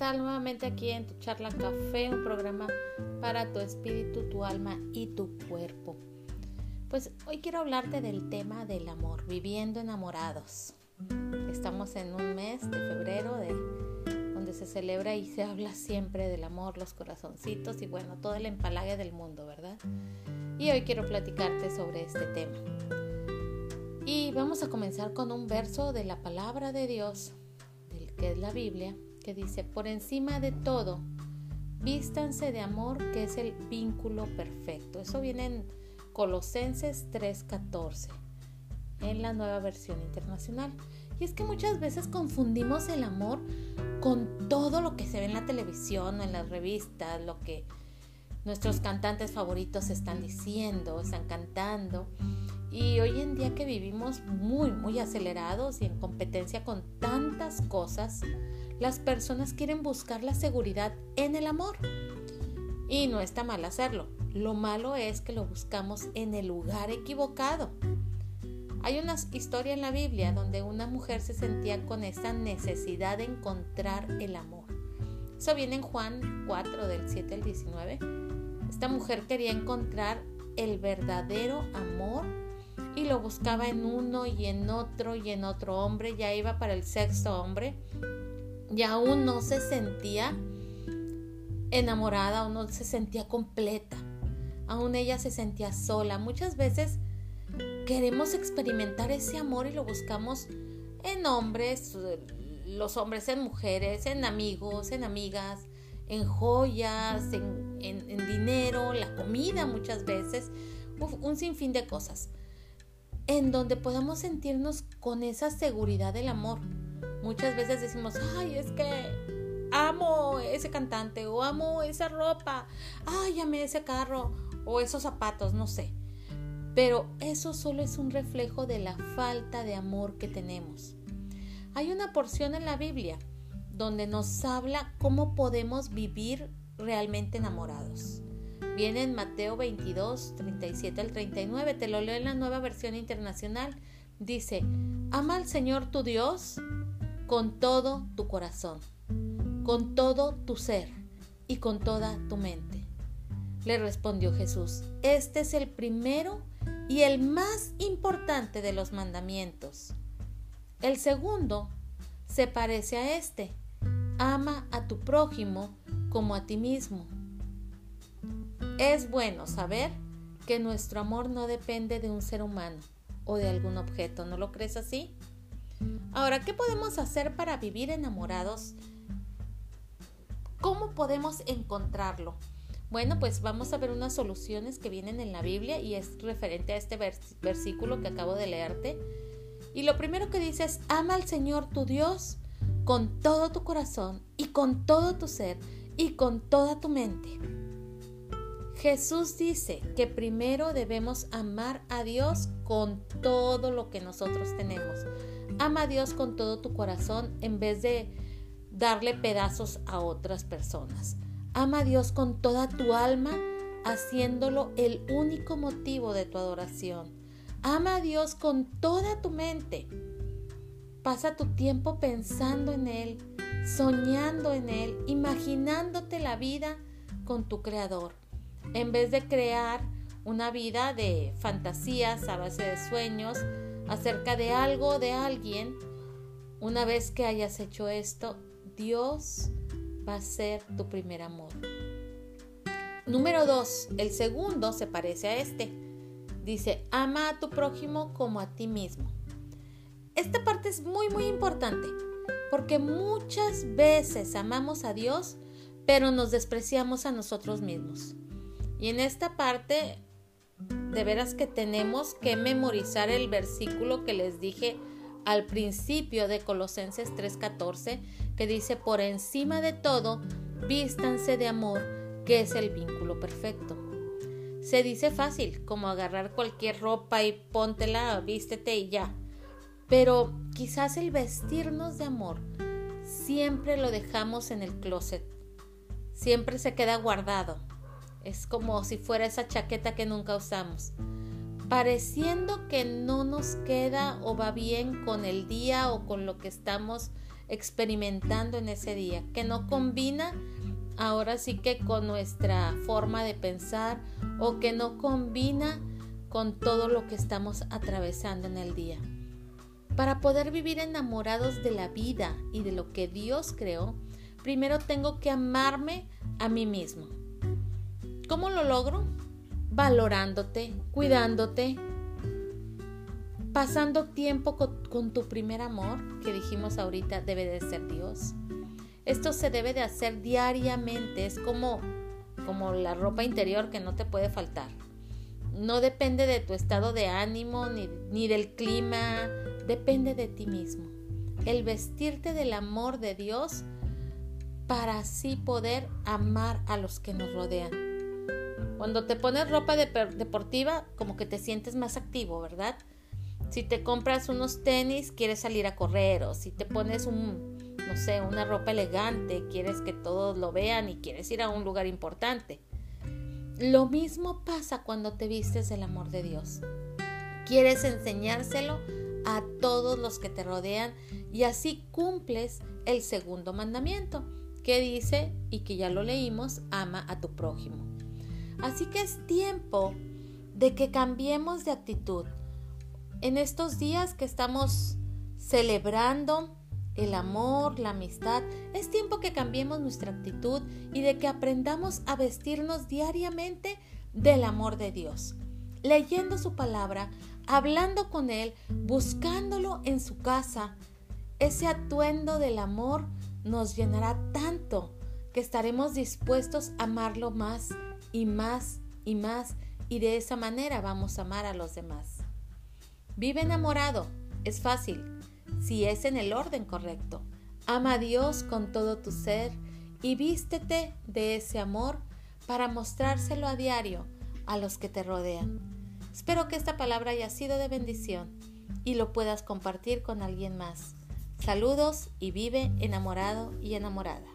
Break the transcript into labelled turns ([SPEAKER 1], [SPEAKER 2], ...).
[SPEAKER 1] tal? Nuevamente aquí en tu charla café, un programa para tu espíritu, tu alma y tu cuerpo. Pues hoy quiero hablarte del tema del amor, viviendo enamorados. Estamos en un mes de febrero de, donde se celebra y se habla siempre del amor, los corazoncitos y bueno, todo el empalague del mundo, ¿verdad? Y hoy quiero platicarte sobre este tema. Y vamos a comenzar con un verso de la palabra de Dios, del que es la Biblia, que dice, por encima de todo, vístanse de amor, que es el vínculo perfecto. Eso viene en Colosenses 3:14, en la nueva versión internacional. Y es que muchas veces confundimos el amor con todo lo que se ve en la televisión en las revistas, lo que nuestros cantantes favoritos están diciendo, están cantando. Y hoy en día que vivimos muy, muy acelerados y en competencia con tantas cosas, las personas quieren buscar la seguridad en el amor. Y no está mal hacerlo. Lo malo es que lo buscamos en el lugar equivocado. Hay una historia en la Biblia donde una mujer se sentía con esa necesidad de encontrar el amor. Eso viene en Juan 4 del 7 al 19. Esta mujer quería encontrar el verdadero amor y lo buscaba en uno y en otro y en otro hombre. Ya iba para el sexto hombre y aún no se sentía enamorada o no se sentía completa. Aún ella se sentía sola. Muchas veces queremos experimentar ese amor y lo buscamos en hombres, los hombres en mujeres, en amigos, en amigas, en joyas, en, dinero, la comida muchas veces, un sinfín de cosas, en donde podamos sentirnos con esa seguridad del amor. Muchas veces decimos, ay, es que amo ese cantante o amo esa ropa, ay, amé ese carro o esos zapatos, no sé. Pero eso solo es un reflejo de la falta de amor que tenemos. Hay una porción en la Biblia donde nos habla cómo podemos vivir realmente enamorados. Viene en Mateo 22, 37 al 39, te lo leo en la nueva versión internacional. Dice, ama al Señor tu Dios con todo tu corazón, con todo tu ser y con toda tu mente. Le respondió Jesús, este es el primero y el más importante de los mandamientos. El segundo se parece a este, ama a tu prójimo como a ti mismo. Es bueno saber que nuestro amor no depende de un ser humano o de algún objeto, ¿no lo crees así? Ahora, ¿qué podemos hacer para vivir enamorados? ¿Cómo podemos encontrarlo? Bueno, pues vamos a ver unas soluciones que vienen en la Biblia y es referente a este versículo que acabo de leerte. Y lo primero que dice es, ama al Señor tu Dios con todo tu corazón y con todo tu ser y con toda tu mente. Jesús dice que primero debemos amar a Dios con todo lo que nosotros tenemos. Ama a Dios con todo tu corazón en vez de darle pedazos a otras personas. Ama a Dios con toda tu alma, haciéndolo el único motivo de tu adoración. Ama a Dios con toda tu mente. Pasa tu tiempo pensando en Él, soñando en Él, imaginándote la vida con tu Creador, en vez de crear una vida de fantasías a base de sueños, acerca de algo de alguien, una vez que hayas hecho esto, Dios va a ser tu primer amor. Número dos, el segundo se parece a este. Dice, ama a tu prójimo como a ti mismo. Esta parte es muy, muy importante, porque muchas veces amamos a Dios, pero nos despreciamos a nosotros mismos. Y en esta parte de veras que tenemos que memorizar el versículo que les dije al principio de Colosenses 3:14, que dice, por encima de todo, vístanse de amor, que es el vínculo perfecto. Se dice fácil, como agarrar cualquier ropa y póntela, vístete y ya. Pero quizás el vestirnos de amor siempre lo dejamos en el closet, siempre se queda guardado es como si fuera esa chaqueta que nunca usamos. Pareciendo que no nos queda o va bien con el día o con lo que estamos experimentando en ese día, que no combina ahora sí que con nuestra forma de pensar o que no combina con todo lo que estamos atravesando en el día. Para poder vivir enamorados de la vida y de lo que Dios creó, primero tengo que amarme a mí mismo. ¿Cómo lo logro? Valorándote, cuidándote, pasando tiempo con, tu primer amor, que dijimos ahorita debe de ser Dios. Esto se debe de hacer diariamente, es como, como la ropa interior que no te puede faltar. No depende de tu estado de ánimo ni, ni del clima, depende de ti mismo. El vestirte del amor de Dios para así poder amar a los que nos rodean. Cuando te pones ropa deportiva, como que te sientes más activo, ¿verdad? Si te compras unos tenis, quieres salir a correr, o si te pones un, no sé, una ropa elegante, quieres que todos lo vean y quieres ir a un lugar importante. Lo mismo pasa cuando te vistes del amor de Dios. Quieres enseñárselo a todos los que te rodean y así cumples el segundo mandamiento que dice, y que ya lo leímos, ama a tu prójimo. Así que es tiempo de que cambiemos de actitud en estos días que estamos celebrando el amor, la amistad, es tiempo que cambiemos nuestra actitud y de que aprendamos a vestirnos diariamente del amor de Dios, leyendo su palabra, hablando con Él, buscándolo en su casa. Ese atuendo del amor nos llenará tanto que estaremos dispuestos a amarlo más y más y más y de esa manera vamos a amar a los demás. Vive enamorado. Es fácil, si es en el orden correcto. Ama a Dios con todo tu ser y vístete de ese amor para mostrárselo a diario a los que te rodean. Espero que esta palabra haya sido de bendición y lo puedas compartir con alguien más. Saludos y vive enamorado y enamorada.